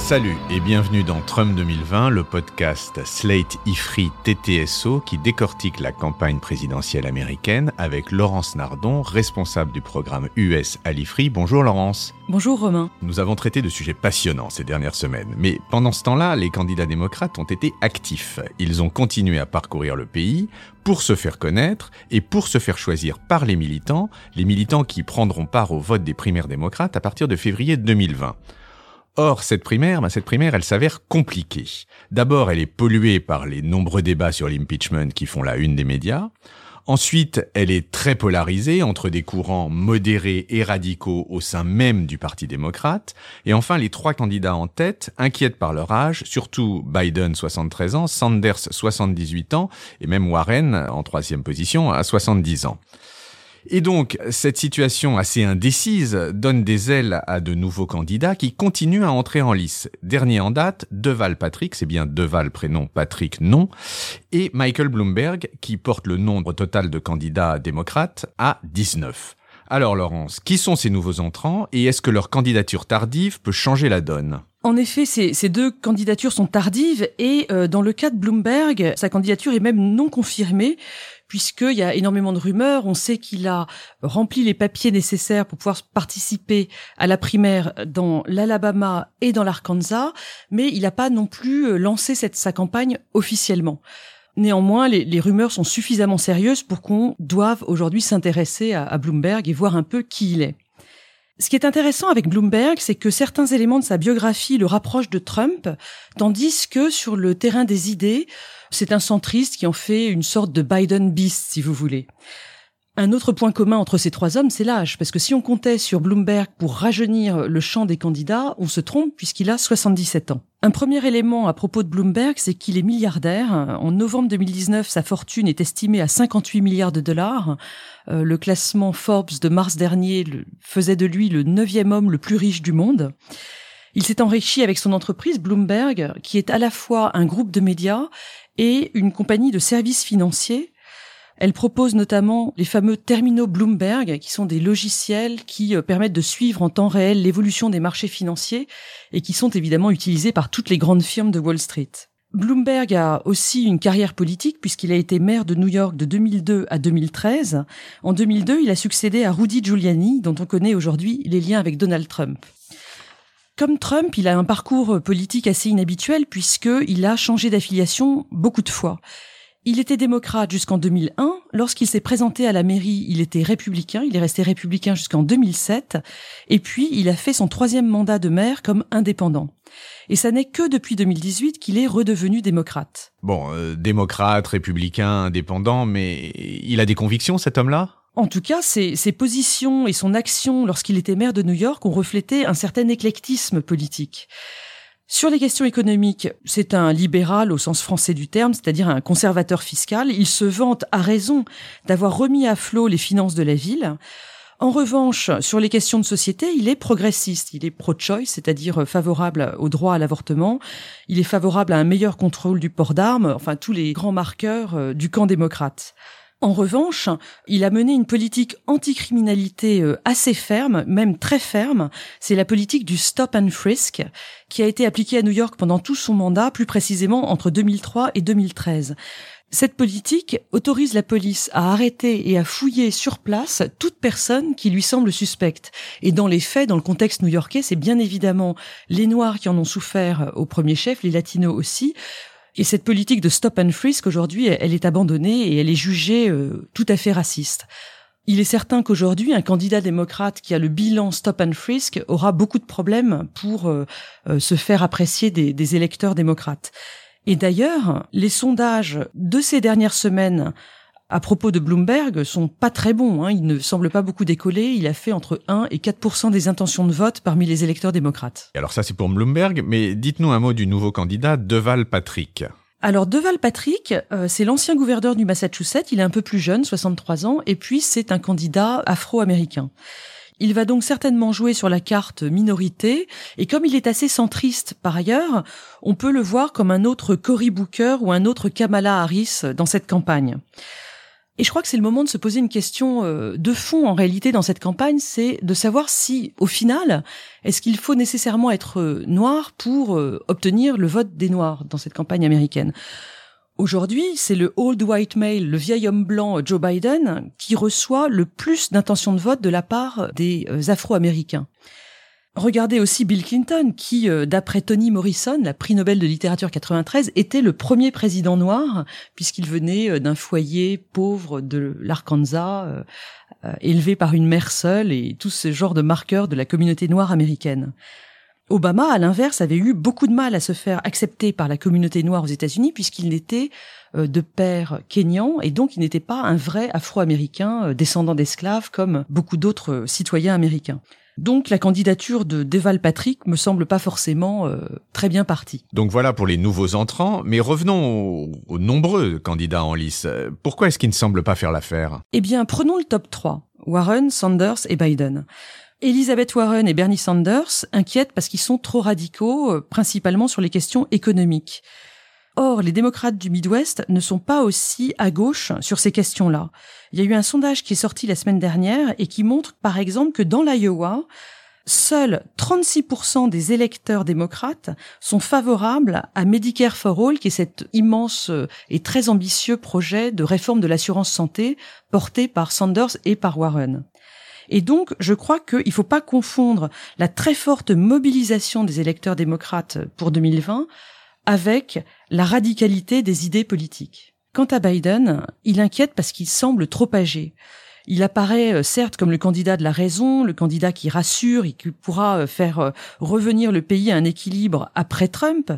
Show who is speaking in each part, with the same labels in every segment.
Speaker 1: Salut et bienvenue dans Trump 2020, le podcast Slate Ifri TTSO qui décortique la campagne présidentielle américaine avec Laurence Nardon, responsable du programme US à l'Ifri. Bonjour Laurence.
Speaker 2: Bonjour Romain.
Speaker 1: Nous avons traité de sujets passionnants ces dernières semaines, mais pendant ce temps-là, les candidats démocrates ont été actifs. Ils ont continué à parcourir le pays pour se faire connaître et pour se faire choisir par les militants, les militants qui prendront part au vote des primaires démocrates à partir de février 2020. Or, cette primaire, ben, cette primaire, elle s'avère compliquée. D'abord, elle est polluée par les nombreux débats sur l'impeachment qui font la une des médias. Ensuite, elle est très polarisée entre des courants modérés et radicaux au sein même du Parti démocrate. Et enfin, les trois candidats en tête inquiètent par leur âge, surtout Biden 73 ans, Sanders 78 ans et même Warren en troisième position à 70 ans. Et donc, cette situation assez indécise donne des ailes à de nouveaux candidats qui continuent à entrer en lice. Dernier en date, Deval Patrick, c'est bien Deval prénom, Patrick non, et Michael Bloomberg qui porte le nombre total de candidats démocrates à 19. Alors Laurence, qui sont ces nouveaux entrants et est-ce que leur candidature tardive peut changer la donne?
Speaker 2: En effet, ces, ces, deux candidatures sont tardives et euh, dans le cas de Bloomberg, sa candidature est même non confirmée puisqu'il y a énormément de rumeurs. On sait qu'il a rempli les papiers nécessaires pour pouvoir participer à la primaire dans l'Alabama et dans l'Arkansas, mais il n'a pas non plus euh, lancé sa campagne officiellement. Néanmoins, les, rumeurs sont suffisamment sérieuses pour qu'on doive aujourd'hui s'intéresser à Bloomberg et voir un peu qui il est. Ce qui est intéressant avec Bloomberg, c'est que certains éléments de sa biographie le rapprochent de Trump, tandis que sur le terrain des idées, c'est un centriste qui en fait une sorte de Biden beast, si vous voulez. Un autre point commun entre ces trois hommes, c'est l'âge, parce que si on comptait sur Bloomberg pour rajeunir le champ des candidats, on se trompe puisqu'il a 77 ans. Un premier élément à propos de Bloomberg, c'est qu'il est milliardaire. En novembre 2019, sa fortune est estimée à 58 milliards de dollars. Euh, le classement Forbes de mars dernier faisait de lui le neuvième homme le plus riche du monde. Il s'est enrichi avec son entreprise Bloomberg, qui est à la fois un groupe de médias et une compagnie de services financiers. Elle propose notamment les fameux terminaux Bloomberg, qui sont des logiciels qui euh, permettent de suivre en temps réel l'évolution des marchés financiers et qui sont évidemment utilisés par toutes les grandes firmes de Wall Street. Bloomberg a aussi une carrière politique puisqu'il a été maire de New York de 2002 à 2013. En 2002, il a succédé à Rudy Giuliani, dont on connaît aujourd'hui les liens avec Donald Trump. Comme Trump, il a un parcours politique assez inhabituel puisqu'il a changé d'affiliation beaucoup de fois. Il était démocrate jusqu'en 2001. Lorsqu'il s'est présenté à la mairie, il était républicain. Il est resté républicain jusqu'en 2007. Et puis, il a fait son troisième mandat de maire comme indépendant. Et ça n'est que depuis 2018 qu'il est redevenu démocrate.
Speaker 1: Bon, euh, démocrate, républicain, indépendant, mais il a des convictions, cet homme-là?
Speaker 2: En tout cas, ses, ses, positions et son action lorsqu'il était maire de New York ont reflété un certain éclectisme politique. Sur les questions économiques, c'est un libéral au sens français du terme, c'est-à-dire un conservateur fiscal. Il se vante à raison d'avoir remis à flot les finances de la ville. En revanche, sur les questions de société, il est progressiste. Il est pro-choice, c'est-à-dire favorable au droit à l'avortement. Il est favorable à un meilleur contrôle du port d'armes, enfin tous les grands marqueurs euh, du camp démocrate. En revanche, il a mené une politique anticriminalité euh, assez ferme, même très ferme. C'est la politique du stop and frisk qui a été appliquée à New York pendant tout son mandat, plus précisément entre 2003 et 2013. Cette politique autorise la police à arrêter et à fouiller sur place toute personne qui lui semble suspecte. Et dans les faits, dans le contexte new-yorkais, c'est bien évidemment les Noirs qui en ont souffert au premier chef, les Latinos aussi, et cette politique de stop and frisk aujourd'hui, elle est abandonnée et elle est jugée euh, tout à fait raciste. Il est certain qu'aujourd'hui, un candidat démocrate qui a le bilan stop and frisk aura beaucoup de problèmes pour euh, euh, se faire apprécier des, des électeurs démocrates. Et d'ailleurs, les sondages de ces dernières semaines à propos de Bloomberg sont pas très bons. Hein. Il ne semble pas beaucoup décoller. Il a fait entre 1 et 4% des intentions de vote parmi les électeurs démocrates.
Speaker 1: Alors ça, c'est pour Bloomberg, mais dites-nous un mot du nouveau candidat, Deval Patrick.
Speaker 2: Alors Deval Patrick, euh, c'est l'ancien gouverneur du Massachusetts, il est un peu plus jeune, 63 ans, et puis c'est un candidat afro-américain. Il va donc certainement jouer sur la carte minorité, et comme il est assez centriste par ailleurs, on peut le voir comme un autre Cory Booker ou un autre Kamala Harris dans cette campagne. Et je crois que c'est le moment de se poser une question euh, de fond en réalité dans cette campagne, c'est de savoir si, au final, est-ce qu'il faut nécessairement être euh, noir pour euh, obtenir le vote des noirs dans cette campagne américaine? Aujourd'hui, c'est le old white male, le vieil homme blanc Joe Biden, qui reçoit le plus d'intentions de vote de la part des Afro-Américains. Regardez aussi Bill Clinton, qui, euh, d'après Toni Morrison, la prix Nobel de littérature 93, était le premier président noir, puisqu'il venait euh, d'un foyer pauvre de l'Arkansas, euh, élevé par une mère seule, et tout ce genre de marqueurs de la communauté noire américaine. Obama, à l'inverse, avait eu beaucoup de mal à se faire accepter par la communauté noire aux États-Unis, puisqu'il n'était de père kényan, et donc il n'était pas un vrai afro-américain descendant d'esclaves comme beaucoup d'autres citoyens américains. Donc la candidature de Deval Patrick me semble pas forcément euh, très bien partie.
Speaker 1: Donc voilà pour les nouveaux entrants, mais revenons aux, nombreux candidats en lice. Pourquoi est-ce qu'ils ne semblent pas faire l'affaire?
Speaker 2: Eh bien, prenons le top 3. Warren, Sanders et Biden. Elizabeth Warren et Bernie Sanders inquiètent parce qu'ils sont trop radicaux, euh, principalement sur les questions économiques. Or, les démocrates du Midwest ne sont pas aussi à gauche sur ces questions-là. Il y a eu un sondage qui est sorti la semaine dernière et qui montre, par exemple, que dans l'Iowa, seuls 36% des électeurs démocrates sont favorables à Medicare for All, qui est cet immense et très ambitieux projet de réforme de l'assurance santé porté par Sanders et par Warren. Et donc, je crois qu'il ne faut pas confondre la très forte mobilisation des électeurs démocrates pour 2020 avec la radicalité des idées politiques. Quant à Biden, il inquiète parce qu'il semble trop âgé. Il apparaît euh, certes comme le candidat de la raison, le candidat qui rassure et qui pourra euh, faire euh, revenir le pays à un équilibre après Trump,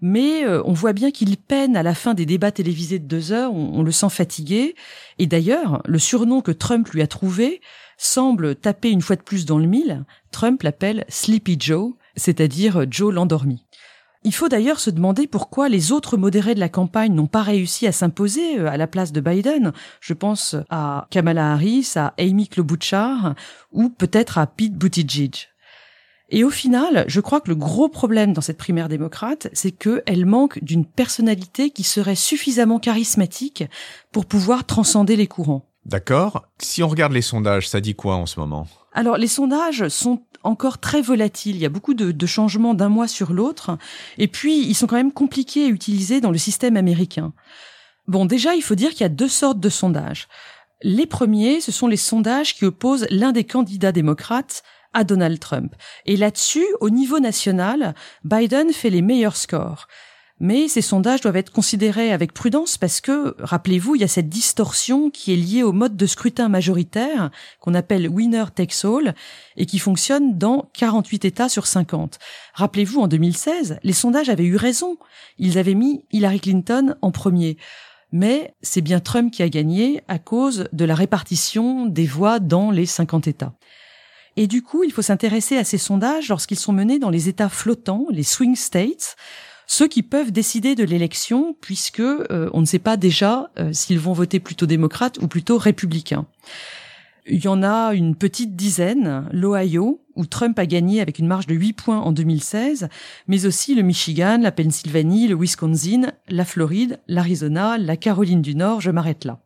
Speaker 2: mais on voit bien qu'il peine à la fin des débats télévisés de deux heures, on, le sent fatigué, et d'ailleurs, le surnom que Trump lui a trouvé semble taper une fois de plus dans le mille, Trump l'appelle Sleepy Joe, c'est-à-dire Joe l'endormi. Il faut d'ailleurs se demander pourquoi les autres modérés de la campagne n'ont pas réussi à s'imposer euh, à la place de Biden. Je pense à Kamala Harris, à Amy Klobuchar ou peut-être à Pete Buttigieg. Et au final, je crois que le gros problème dans cette primaire démocrate, c'est qu'elle manque d'une personnalité qui serait suffisamment charismatique pour pouvoir transcender les courants.
Speaker 1: D'accord. Si on regarde les sondages, ça dit quoi en ce moment?
Speaker 2: Alors les sondages sont encore très volatiles. Il y a beaucoup de, changements d'un mois sur l'autre. Et puis, ils sont quand même compliqués à utiliser dans le système américain. Bon, déjà, il faut dire qu'il y a deux sortes de sondages. Les premiers, ce sont les sondages qui opposent l'un des candidats démocrates à Donald Trump. Et là-dessus, au niveau national, Biden fait les meilleurs scores. Mais ces sondages doivent être considérés avec prudence parce que, rappelez-vous, il y a cette distorsion qui est liée au mode de scrutin majoritaire qu'on appelle winner takes all et qui fonctionne dans 48 États sur 50. Rappelez-vous, en 2016, les sondages avaient eu raison. Ils avaient mis Hillary Clinton en premier. Mais c'est bien Trump qui a gagné à cause de la répartition des voix dans les 50 États. Et du coup, il faut s'intéresser à ces sondages lorsqu'ils sont menés dans les États flottants, les swing states, ceux qui peuvent décider de l'élection puisque euh, on ne sait pas déjà euh, s'ils vont voter plutôt démocrate ou plutôt républicain. Il y en a une petite dizaine, l'Ohio, où Trump a gagné avec une marge de 8 points en 2016, mais aussi le Michigan, la Pennsylvanie, le Wisconsin, la Floride, l'Arizona, la Caroline du Nord, je m'arrête là.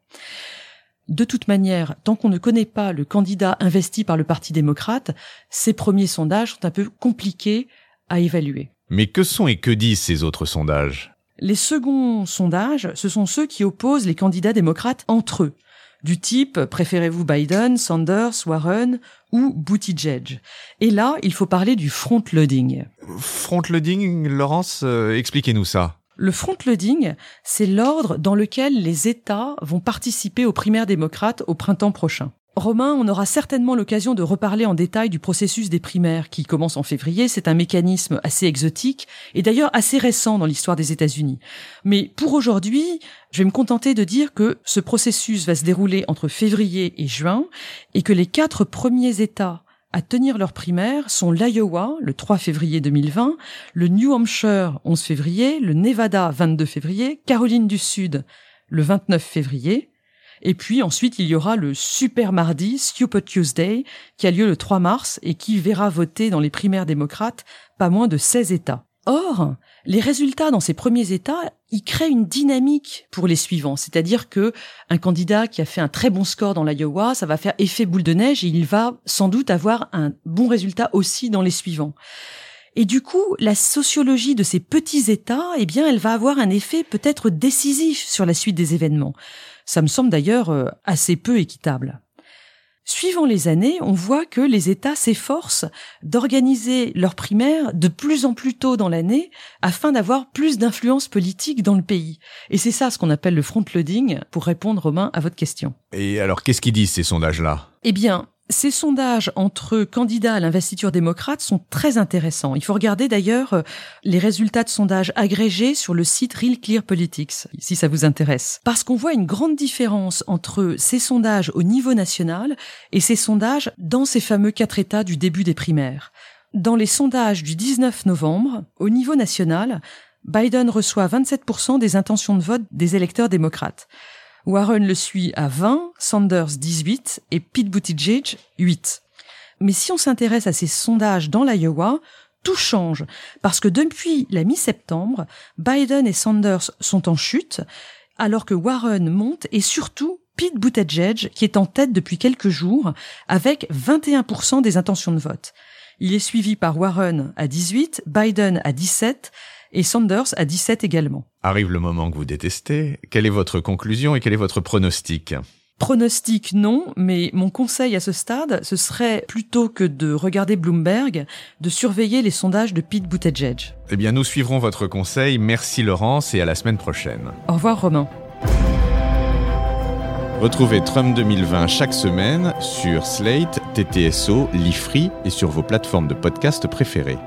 Speaker 2: De toute manière, tant qu'on ne connaît pas le candidat investi par le Parti démocrate, ces premiers sondages sont un peu compliqués à évaluer.
Speaker 1: Mais que sont et que disent ces autres sondages?
Speaker 2: Les seconds sondages, ce sont ceux qui opposent les candidats démocrates entre eux, du type préférez-vous Biden, Sanders, Warren ou Buttigieg. Et là, il faut parler du front-loading.
Speaker 1: Front-loading, Laurence, euh, expliquez-nous ça.
Speaker 2: Le front-loading, c'est l'ordre dans lequel les États vont participer aux primaires démocrates au printemps prochain. Romain, on aura certainement l'occasion de reparler en détail du processus des primaires qui commence en février. C'est un mécanisme assez exotique et d'ailleurs assez récent dans l'histoire des États-Unis. Mais pour aujourd'hui, je vais me contenter de dire que ce processus va se dérouler entre février et juin et que les quatre premiers États à tenir leurs primaires sont l'Iowa, le 3 février 2020, le New Hampshire, 11 février, le Nevada, 22 février, Caroline du Sud, le 29 février, et puis ensuite, il y aura le super mardi, Stupid Tuesday, qui a lieu le 3 mars et qui verra voter dans les primaires démocrates pas moins de 16 États. Or, les résultats dans ces premiers États, ils créent une dynamique pour les suivants. C'est-à-dire que un candidat qui a fait un très bon score dans l'Iowa, ça va faire effet boule de neige et il va sans doute avoir un bon résultat aussi dans les suivants. Et du coup, la sociologie de ces petits États, eh bien, elle va avoir un effet peut-être décisif sur la suite des événements. Ça me semble d'ailleurs euh, assez peu équitable. Suivant les années, on voit que les États s'efforcent d'organiser leurs primaires de plus en plus tôt dans l'année afin d'avoir plus d'influence politique dans le pays. Et c'est ça ce qu'on appelle le front-loading pour répondre, Romain, à votre question.
Speaker 1: Et alors, qu'est-ce qu'ils disent ces sondages-là?
Speaker 2: Eh bien, ces sondages entre candidats à l'investiture démocrate sont très intéressants. Il faut regarder d'ailleurs euh, les résultats de sondages agrégés sur le site Real Clear Politics, si ça vous intéresse. Parce qu'on voit une grande différence entre ces sondages au niveau national et ces sondages dans ces fameux quatre États du début des primaires. Dans les sondages du 19 novembre, au niveau national, Biden reçoit 27% des intentions de vote des électeurs démocrates. Warren le suit à 20, Sanders 18 et Pete Buttigieg 8. Mais si on s'intéresse à ces sondages dans l'Iowa, tout change parce que depuis la mi-septembre, Biden et Sanders sont en chute alors que Warren monte et surtout Pete Buttigieg qui est en tête depuis quelques jours avec 21% des intentions de vote. Il est suivi par Warren à 18, Biden à 17 et Sanders à 17 également.
Speaker 1: Arrive le moment que vous détestez. Quelle est votre conclusion et quel est votre pronostic?
Speaker 2: Pronostic non, mais mon conseil à ce stade, ce serait plutôt que de regarder Bloomberg, de surveiller les sondages de Pete Buttigieg.
Speaker 1: Eh bien, nous suivrons votre conseil. Merci Laurence et à la semaine prochaine.
Speaker 2: Au revoir Romain.
Speaker 1: Retrouvez Trump 2020 chaque semaine sur Slate, TTSO, Lifree et sur vos plateformes de podcast préférées.